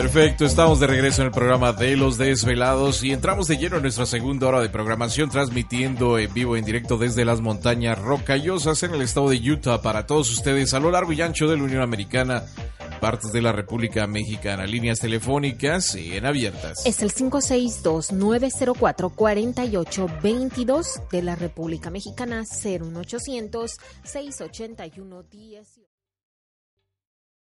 Perfecto, estamos de regreso en el programa de Los Desvelados y entramos de lleno en nuestra segunda hora de programación transmitiendo en vivo en directo desde las montañas rocallosas en el estado de Utah para todos ustedes a lo largo y ancho de la Unión Americana, partes de la República Mexicana, líneas telefónicas en abiertas. Es el 562-904-4822 de la República Mexicana, 01800 681 10.